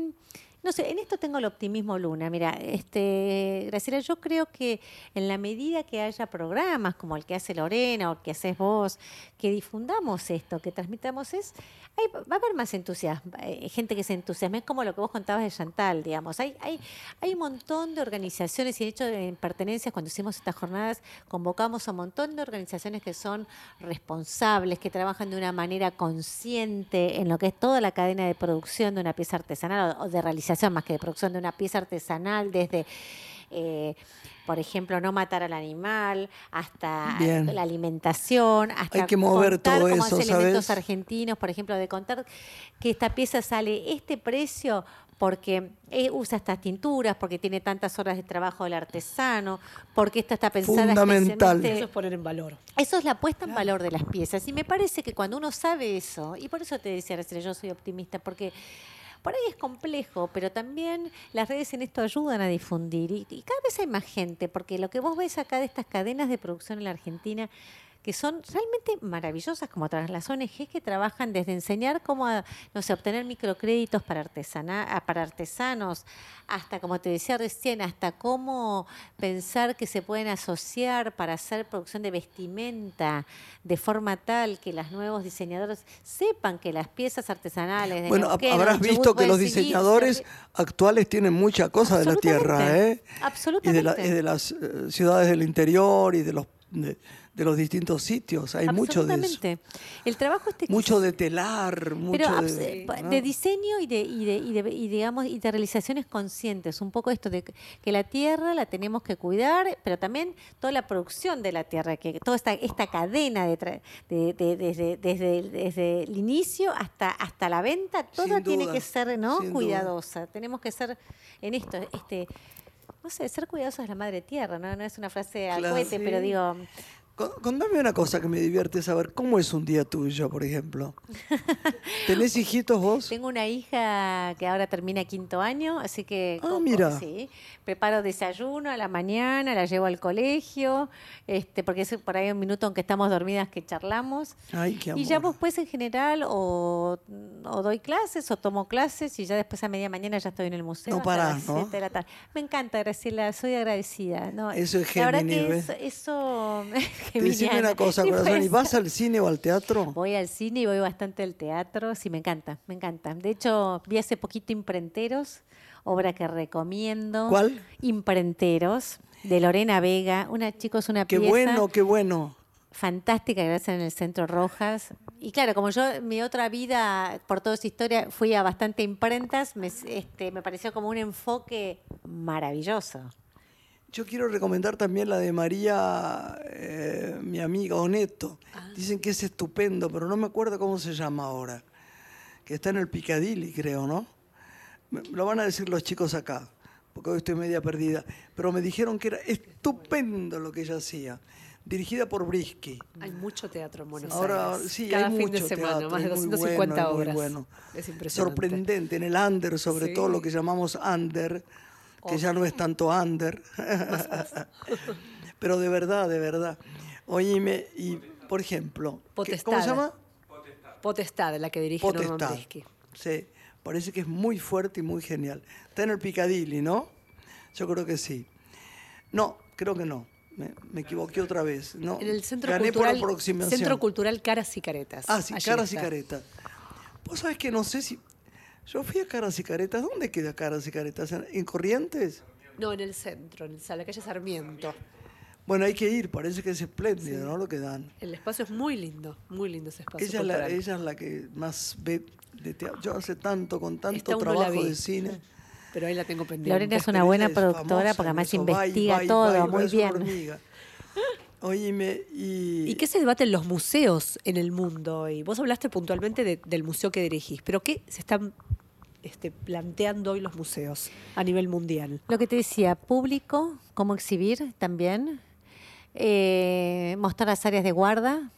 no sé, en esto tengo el optimismo Luna. Mira, este, Graciela, yo creo que en la medida que haya programas como el que hace Lorena o el que haces vos, que difundamos esto, que transmitamos es, hay- va a haber más entusiasmo, eh, gente que se entusiasme, es como lo que vos contabas de Chantal, digamos. Hay, hay, hay un montón de organizaciones y de hecho en pertenencias, cuando hicimos estas jornadas, convocamos a un montón de organizaciones que son responsables, que trabajan de una manera consciente en lo que es toda la cadena de producción de una pieza artesanal o, o de realización más que de producción de una pieza artesanal, desde eh, por ejemplo, no matar al animal, hasta Bien. la alimentación, hasta Hay que mover contar todo cómo eso, hace elementos ¿sabes? argentinos, por ejemplo, de contar que esta pieza sale este precio porque eh, usa estas tinturas, porque tiene tantas horas de trabajo del artesano, porque esta está pensada Fundamental. especialmente- Eso es poner en valor. eso es la puesta en valor de las piezas. Y me parece que cuando uno sabe eso, y por eso te decía yo soy optimista, porque por ahí es complejo, pero también las redes en esto ayudan a difundir. Y, y cada vez hay más gente, porque lo que vos ves acá de estas cadenas de producción en la Argentina, que son realmente maravillosas, como otras las ONGs que trabajan desde enseñar cómo, no sé, obtener microcréditos para, artesana, ah, para artesanos, hasta, como te decía recién, hasta cómo pensar que se pueden asociar para hacer producción de vestimenta de forma tal que los nuevos diseñadores sepan que las piezas artesanales de Bueno, Neuquén habrás visto que los seguir diseñadores actuales tienen mucha cosa de la tierra, ¿eh? Absolutamente. Y de, la- y de las eh, ciudades del interior y de los de, de los distintos sitios. Hay mucho de eso. El trabajo este Mucho de telar, mucho Pero de, de diseño y de, y de, y de- y digamos y de realizaciones conscientes, un poco esto de que la tierra la tenemos que cuidar, pero también toda la producción de la tierra, que toda esta, esta cadena de, tra- de- de- desde, desde, desde el inicio hasta, hasta la venta, toda Sin tiene duda, que ser ¿no? duda. cuidadosa. Tenemos que ser en esto, este, no sé, ser cuidadosos es la madre tierra, ¿no? No es una frase al Claro, sí. pero digo, Contame una cosa que me divierte saber. ¿Cómo es un día tuyo, por ejemplo? ¿Tenés hijitos vos? Tengo una hija que ahora termina quinto año, así que Ah, mira. sí, preparo desayuno a la mañana, la llevo al colegio, este, porque es por ahí un minuto aunque estamos dormidas que charlamos. Ay, qué amor. Y ya después en general o, o doy clases o tomo clases y ya después a media mañana ya estoy en el museo. No parás, ¿no? siete de la tarde. Me encanta, Graciela, soy agradecida. ¿no? Eso es La verdad que eso, eso Decime geminiana. una cosa, Sí, corazón. ¿Y vas al cine o al teatro? Voy al cine y voy bastante al teatro. Sí, me encanta, me encanta. De hecho, vi hace poquito Imprenteros, obra que recomiendo. ¿Cuál? Imprenteros, de Lorena Vega. Una, chicos, una Qué pieza bueno, qué bueno. fantástica que hacen en el Centro Rojas. Y claro, como yo, mi otra vida, por toda esa historia, fui a bastante imprentas, me, este, me pareció como un enfoque maravilloso. Yo quiero recomendar también la de María, eh, mi amiga Oneto. Dicen que es estupendo, pero no me acuerdo cómo se llama ahora. Que está en el Piccadilly, creo, ¿no? Me- Lo van a decir los chicos acá, porque hoy estoy media perdida. Pero me dijeron que era estupendo lo que ella hacía. Dirigida por Brisky. Hay mucho teatro en Buenos Ahora Aires. sí, Cada hay fin mucho de semana, teatro, más de es muy 250 bueno, es muy obras. bueno. Es impresionante. Sorprendente, en el under, sobre Sí. todo lo que llamamos under, que ya no es tanto under. Pero de verdad, de verdad. Oíme, y por ejemplo, ¿qué- ¿cómo Potestad. se llama? Potestad, la que dirige Potestad. Sí, parece que es muy fuerte y muy genial. Está en el Piccadilly, ¿no? Yo creo que sí. No, creo que no. Me, me equivoqué otra vez. No, En el Centro Gané Cultural, por aproximación. Centro Cultural Caras y Caretas. Ah, sí, Allí caras y caretas. Vos sabés que no sé si. Yo fui a caras y caretas. ¿Dónde queda caras y caretas? ¿En, en Corrientes? No, en el centro, en la calle Sarmiento. Bueno, hay que ir, parece que es espléndido, ¿no? Lo que dan. El espacio es muy lindo, muy lindo ese espacio. Ella es, la, cultural. ella es la que más ve de teatro. Yo hace tanto, con tanto trabajo de cine. Pero ahí la tengo pendiente. Lorena es una buena es productora famosa porque además investiga y todo muy bien. Óyeme, y. ¿Y qué se debate en los museos en el mundo? Y vos hablaste puntualmente de- del museo que dirigís, pero ¿qué se están este, planteando hoy los museos a nivel mundial? Lo que te decía, público, cómo exhibir también, eh, mostrar las áreas de guarda,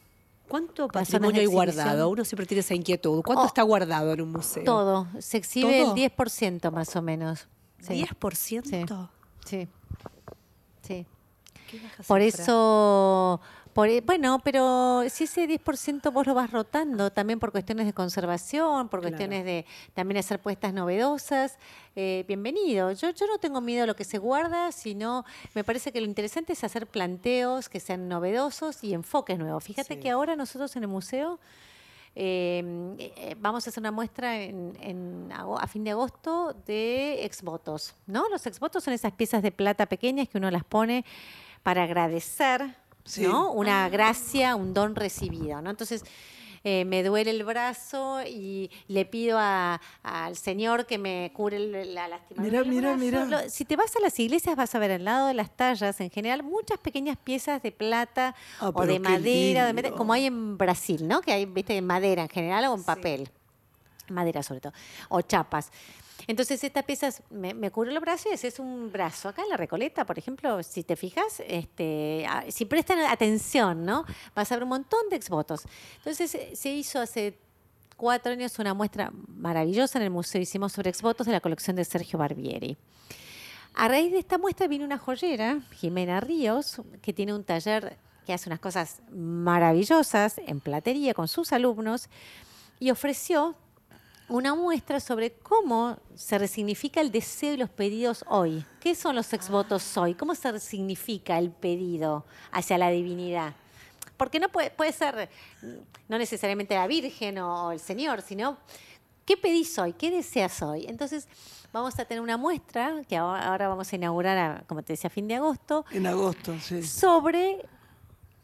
¿Cuánto patrimonio hay guardado? Uno siempre tiene esa inquietud. ¿Cuánto Oh, está guardado en un museo? todo. Se exhibe ¿Todo? el 10% más o menos. Sí. ¿10%? Sí. Sí. Por cifra. eso, por, e- bueno, pero si ese 10% vos lo vas rotando, también por cuestiones de conservación, por Claro. cuestiones de también hacer puestas novedosas, eh, bienvenido. Yo, yo no tengo miedo a lo que se guarda, sino me parece que lo interesante es hacer planteos que sean novedosos y enfoques nuevos. Fíjate Sí. que ahora nosotros en el museo eh, eh, vamos a hacer una muestra en, en a fin de agosto de exvotos, ¿no? Los exvotos son esas piezas de plata pequeñas que uno las pone para agradecer, Sí. ¿no? Una gracia, un don recibido, ¿no? Entonces, eh, me duele el brazo y le pido a- al Señor que me cure el- la lastimadura brazo. mirá. Lo- si te vas a las iglesias vas a ver al lado de las tallas, en general, muchas pequeñas piezas de plata Ah, o de madera, de como hay en Brasil, ¿no? Que hay, viste, en madera en general o en papel. Madera sobre todo. O chapas. Entonces estas piezas me, me cubre el brazo y ese es un brazo. Acá en la Recoleta, por ejemplo, si te fijas, este, ah, si prestan atención, ¿no? Vas a ver un montón de exvotos. Entonces eh, se hizo hace cuatro años una muestra maravillosa en el museo. Hicimos sobre exvotos de la colección de Sergio Barbieri. A raíz de esta muestra vino una joyera, Jimena Ríos, que tiene un taller que hace unas cosas maravillosas en platería con sus alumnos y ofreció una muestra sobre cómo se resignifica el deseo y los pedidos hoy. ¿Qué son los exvotos hoy? ¿Cómo se resignifica el pedido hacia la divinidad? Porque no puede, puede ser no necesariamente la Virgen o el Señor, sino ¿qué pedís hoy? ¿Qué deseas hoy? Entonces, vamos a tener una muestra que ahora ahora vamos a inaugurar, a- como te decía, a fin de agosto, En agosto, sí. sobre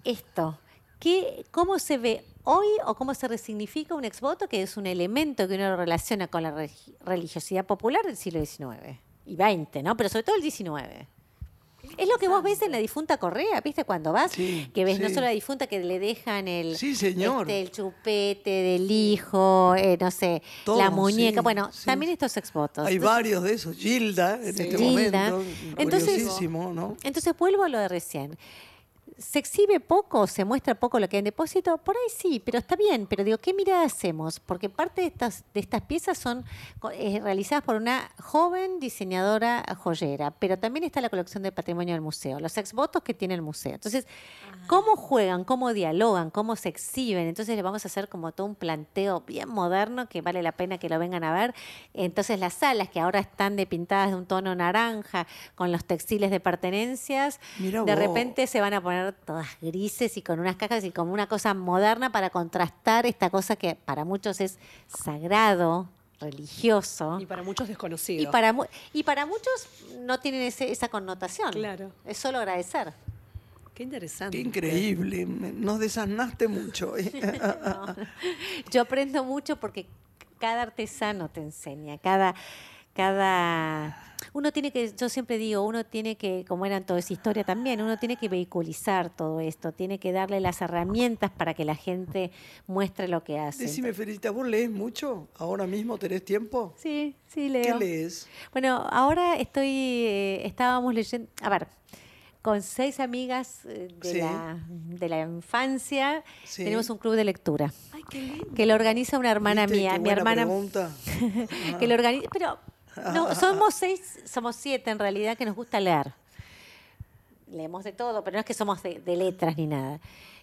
esto. ¿Qué, ¿Cómo se ve hoy o cómo se resignifica un exvoto, que es un elemento que uno lo relaciona con la religiosidad popular del siglo XIX y XX, ¿no? Pero sobre todo el XIX. Es lo que vos ves en la difunta Correa, ¿viste? Cuando vas, Sí, que ves no solo la difunta, que le dejan el, Sí, señor. este, el chupete del hijo, eh, no sé, Todo, la muñeca. bueno, también estos exvotos. Hay Entonces- varios de esos. Gilda, en este Gilda. momento. Entonces- ¿no? Entonces vuelvo a lo de recién. ¿Se exhibe poco, se muestra poco lo que hay en depósito? Por ahí sí, pero está bien. Pero digo, ¿qué mirada hacemos? Porque parte de estas, de estas piezas son eh, realizadas por una joven diseñadora joyera, pero también está la colección del patrimonio del museo, los exvotos que tiene el museo. Entonces, ¿cómo juegan, cómo dialogan, cómo se exhiben? Entonces le vamos a hacer como todo un planteo bien moderno que vale la pena que lo vengan a ver. Entonces las salas que ahora están depintadas de un tono naranja con los textiles de pertenencias, Mirá de vos. repente se van a poner todas grises y con unas cajas y como una cosa moderna para contrastar esta cosa que para muchos es sagrado, religioso. Y para muchos desconocido. Y para, mu- y para muchos no tienen ese- esa connotación. Claro. Es solo agradecer. Qué interesante. Qué increíble. Nos desasnaste mucho. No. Yo aprendo mucho porque cada artesano te enseña, cada, cada uno tiene que, yo siempre digo, uno tiene que, como era en toda esa historia también, uno tiene que vehiculizar todo esto, tiene que darle las herramientas para que la gente muestre lo que hace. Decime, Felicita, ¿vos lees mucho? ¿Ahora mismo tenés tiempo? Sí, sí, ¿Qué leo. lees? Bueno, ahora estoy, eh, estábamos leyendo, a ver, con seis amigas eh, de, Sí. la, de la infancia, Sí. tenemos un club de lectura Ay, qué lindo. que lo organiza una hermana ¿Viste? mía, Qué mi buena hermana pregunta. que lo organiza, pero no, somos seis, somos siete en realidad que nos gusta leer. Leemos de todo, pero no es que somos de, de letras ni nada.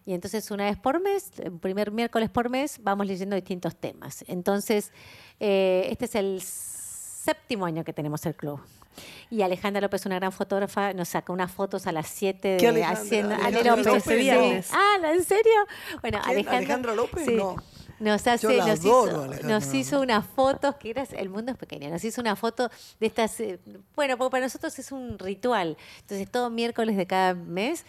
Y entonces una vez por mes, el primer miércoles por mes, vamos leyendo distintos temas. Entonces, eh, este es el séptimo año que tenemos el club. Y Alejandra López, una gran fotógrafa, nos saca unas fotos a las 7 ¿Qué de Alejandra? haciendo Ale López. Ah, ¿en serio? Bueno, ¿Alejandra López? sí. No. Nos hace, Yo la nos, adoro, hizo, nos hizo unas fotos que era el mundo es pequeño. Nos hizo una foto de estas, eh, bueno, porque para nosotros es un ritual. Entonces todo miércoles de cada mes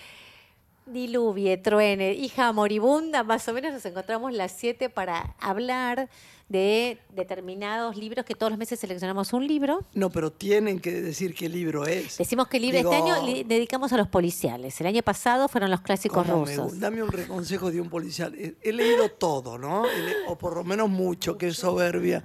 diluvie, truene, hija moribunda, más o menos nos encontramos las siete para hablar de determinados libros que todos los meses seleccionamos un libro. No, pero tienen que decir qué libro es. Decimos que el libro Digo, este año le dedicamos a los policiales. El año pasado fueron los clásicos ¿Cómo me rusos. Dame un consejo de un policial. He, leído todo, ¿no? O por lo menos mucho, que es soberbia.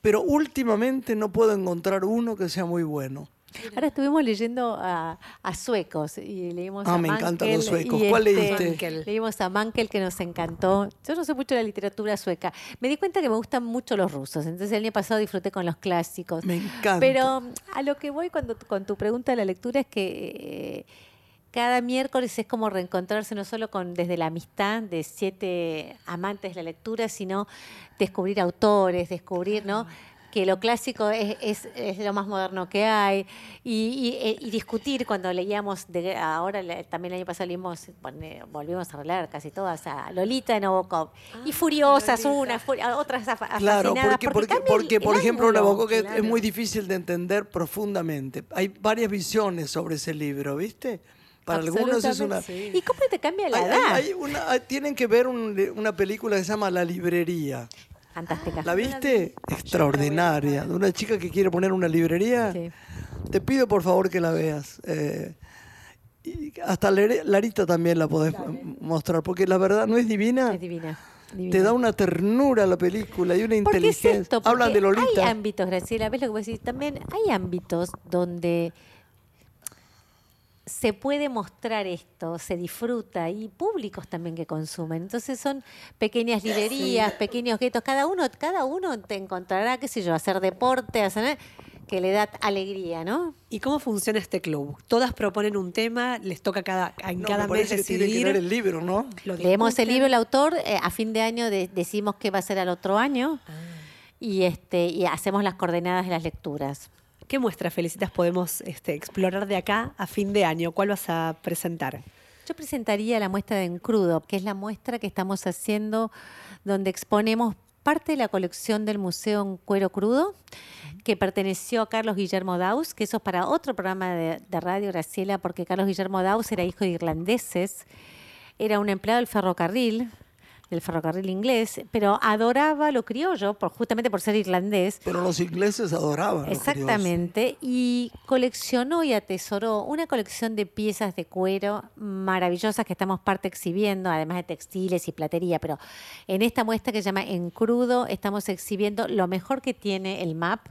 Pero últimamente no puedo encontrar uno que sea muy bueno. Ahora estuvimos leyendo a, a suecos y leímos Ah, a me encantan los suecos. y ¿Cuál este, leíste? Leímos a Mankel que nos encantó. Yo no sé mucho de la literatura sueca. Me di cuenta que me gustan mucho los rusos. Entonces el año pasado disfruté con los clásicos. Me encanta. Pero mm, a lo que voy cuando, con tu pregunta de la lectura es que eh, cada miércoles es como reencontrarse no solo con desde la amistad de siete amantes de la lectura, sino descubrir autores, descubrir, ¿no? Que lo clásico es, es- es lo más moderno que hay y, y- eh, y discutir cuando leíamos de, ahora también el año pasado leímos volvimos a releer casi todas a Lolita de Nabokov y furiosas unas furi- otras afa- Claro, porque, porque, el- porque, por el ejemplo, ángulo. Nabokov es- es claro. muy difícil de entender profundamente. Hay varias visiones sobre ese libro, ¿viste? Para algunos es una... Absolutamente. ¿Y cómo te cambia la Hay- edad? hay- hay una- hay- tienen que ver un- una película que se llama La Librería. Fantástica. ¿La viste? Extraordinaria. De una chica que quiere poner una librería. Sí. Te pido por favor que la veas. Eh, y hasta Larita también la podés mostrar, porque la verdad no es divina. Es divina. divina. Te da una ternura la película y una ¿Por qué es inteligencia. esto? Hablan de Lolita. Hay ámbitos, Graciela, ves lo que vos decís. También hay ámbitos donde se puede mostrar esto, se disfruta y públicos también que consumen. Entonces son pequeñas librerías, pequeños guetos. Cada uno, cada uno te encontrará, qué sé yo, hacer deporte, hacer que le da alegría, ¿no? ¿Y cómo funciona este club? Todas proponen un tema, les toca cada, en No, cada me mes parece que tiene que decidir. ver el libro, ¿no? lo Leemos el libro, el autor, eh, a fin de año de- decimos qué va a ser al otro año Ah. y, este, y hacemos las coordenadas de las lecturas. ¿Qué muestras, Felicitas, podemos este, explorar de acá a fin de año? ¿Cuál vas a presentar? Yo presentaría la muestra de En Crudo, que es la muestra que estamos haciendo donde exponemos parte de la colección del Museo en Cuero Crudo, que perteneció a Carlos Guillermo Daus, que eso es para otro programa de, de radio, Graciela, porque Carlos Guillermo Daus era hijo de irlandeses, era un empleado del ferrocarril, del ferrocarril inglés, pero adoraba lo criollo, por, justamente por ser irlandés, Pero los ingleses adoraban. Exactamente, y coleccionó y atesoró una colección de piezas de cuero maravillosas que estamos parte exhibiendo, además de textiles y platería, pero en esta muestra que se llama En Crudo estamos exhibiendo lo mejor que tiene el MAP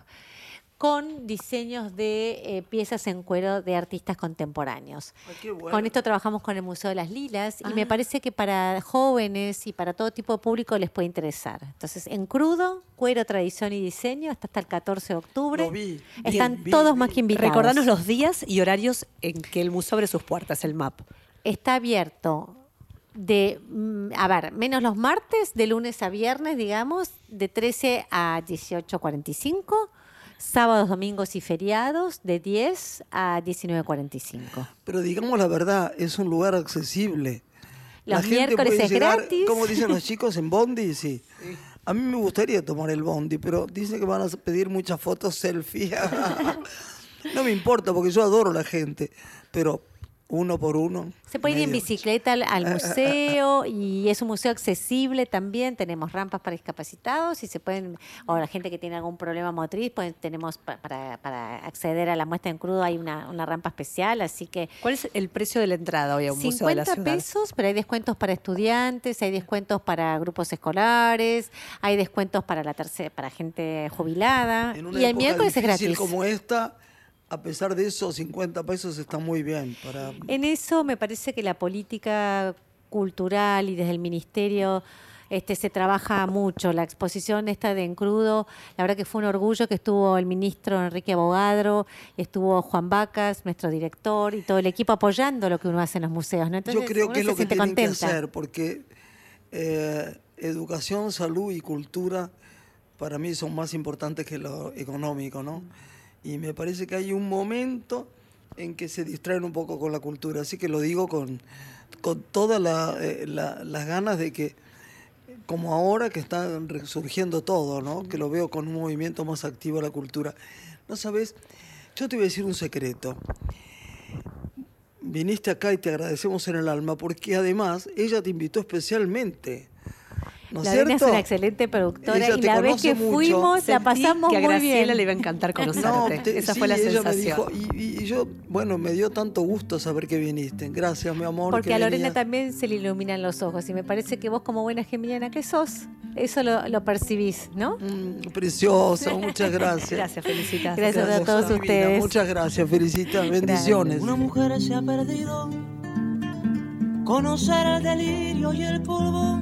con diseños de eh, piezas en cuero de artistas contemporáneos. Ay, qué bueno. Con esto trabajamos con el Museo de las Lilas y me parece que para jóvenes y para todo tipo de público les puede interesar. Entonces, en crudo, cuero, tradición y diseño, está hasta el 14 de octubre. Lo vi. Están Bien, todos vi. más que invitados. Recordanos los días y horarios en que el museo abre sus puertas, el MAP. Está abierto de, mm, a ver, menos los martes, de lunes a viernes, digamos, de 13 a 18.45, sábados, domingos y feriados, de 10 a 19.45. Pero digamos la verdad, es un lugar accesible. Los miércoles puede es llegar, gratis. Como dicen los chicos, en Bondi, sí. A mí me gustaría tomar el Bondi, pero dicen que van a pedir muchas fotos selfie. no me importa, porque yo adoro la gente, pero uno por uno. Se puede ir en bicicleta al, al museo y es un museo accesible también. Tenemos rampas para discapacitados y se pueden, o la gente que tiene algún problema motriz, pues tenemos pa- para, para acceder a la muestra en crudo hay una, una rampa especial, así que ¿Cuál es el precio de la entrada hoy a un museo de la 50 ciudad? pesos, pero hay descuentos para estudiantes, hay descuentos para grupos escolares, hay descuentos para la tercera, para gente jubilada En una y el miércoles es gratis. como esta, a pesar de eso, 50 pesos está muy bien. Para... En eso me parece que la política cultural y desde el ministerio este, se trabaja mucho. La exposición esta de Encrudo, la verdad que fue un orgullo que estuvo el ministro Enrique Abogadro, estuvo Juan Vacas, nuestro director, y todo el equipo apoyando lo que uno hace en los museos. ¿no? Entonces, Yo creo que es lo que tienen que hacer, porque eh, educación, salud y cultura para mí son más importantes que lo económico, ¿no? Y me parece que hay un momento en que se distraen un poco con la cultura, así que lo digo con, con todas eh, la- las ganas de que, como ahora que está resurgiendo todo, ¿no? Que lo veo con un movimiento más activo a la cultura. No sabes, yo te voy a decir un secreto viniste acá y te agradecemos en el alma porque además ella te invitó especialmente. ¿No es La Adriana es una excelente productora Ella y la vez que mucho. fuimos la pasamos que a muy Graciela bien. le iba a encantar conocerte. No, te- Esa sí, fue la ella me sensación. dijo, y, y yo, bueno, me dio tanto gusto saber que viniste. Gracias, mi amor. Porque que a Lorena también se le iluminan los ojos y me parece que vos como buena geminiana que sos, eso lo, lo percibís, ¿no? Mm, preciosa, muchas gracias. Gracias, felicitas. Gracias a todos divina, ustedes. Muchas gracias, felicitas, bendiciones. Una mujer se ha perdido. Conocer el delirio y el polvo.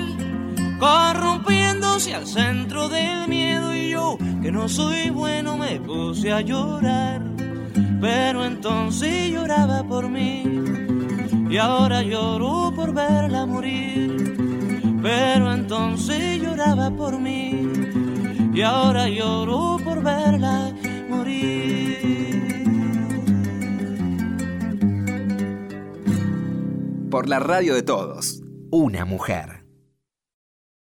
corrompiéndose al centro del miedo y yo, que no soy bueno, me puse a llorar pero entonces lloraba por mí y ahora lloro por verla morir. Pero entonces lloraba por mí y ahora lloro por verla morir. Por la radio de todos, una mujer.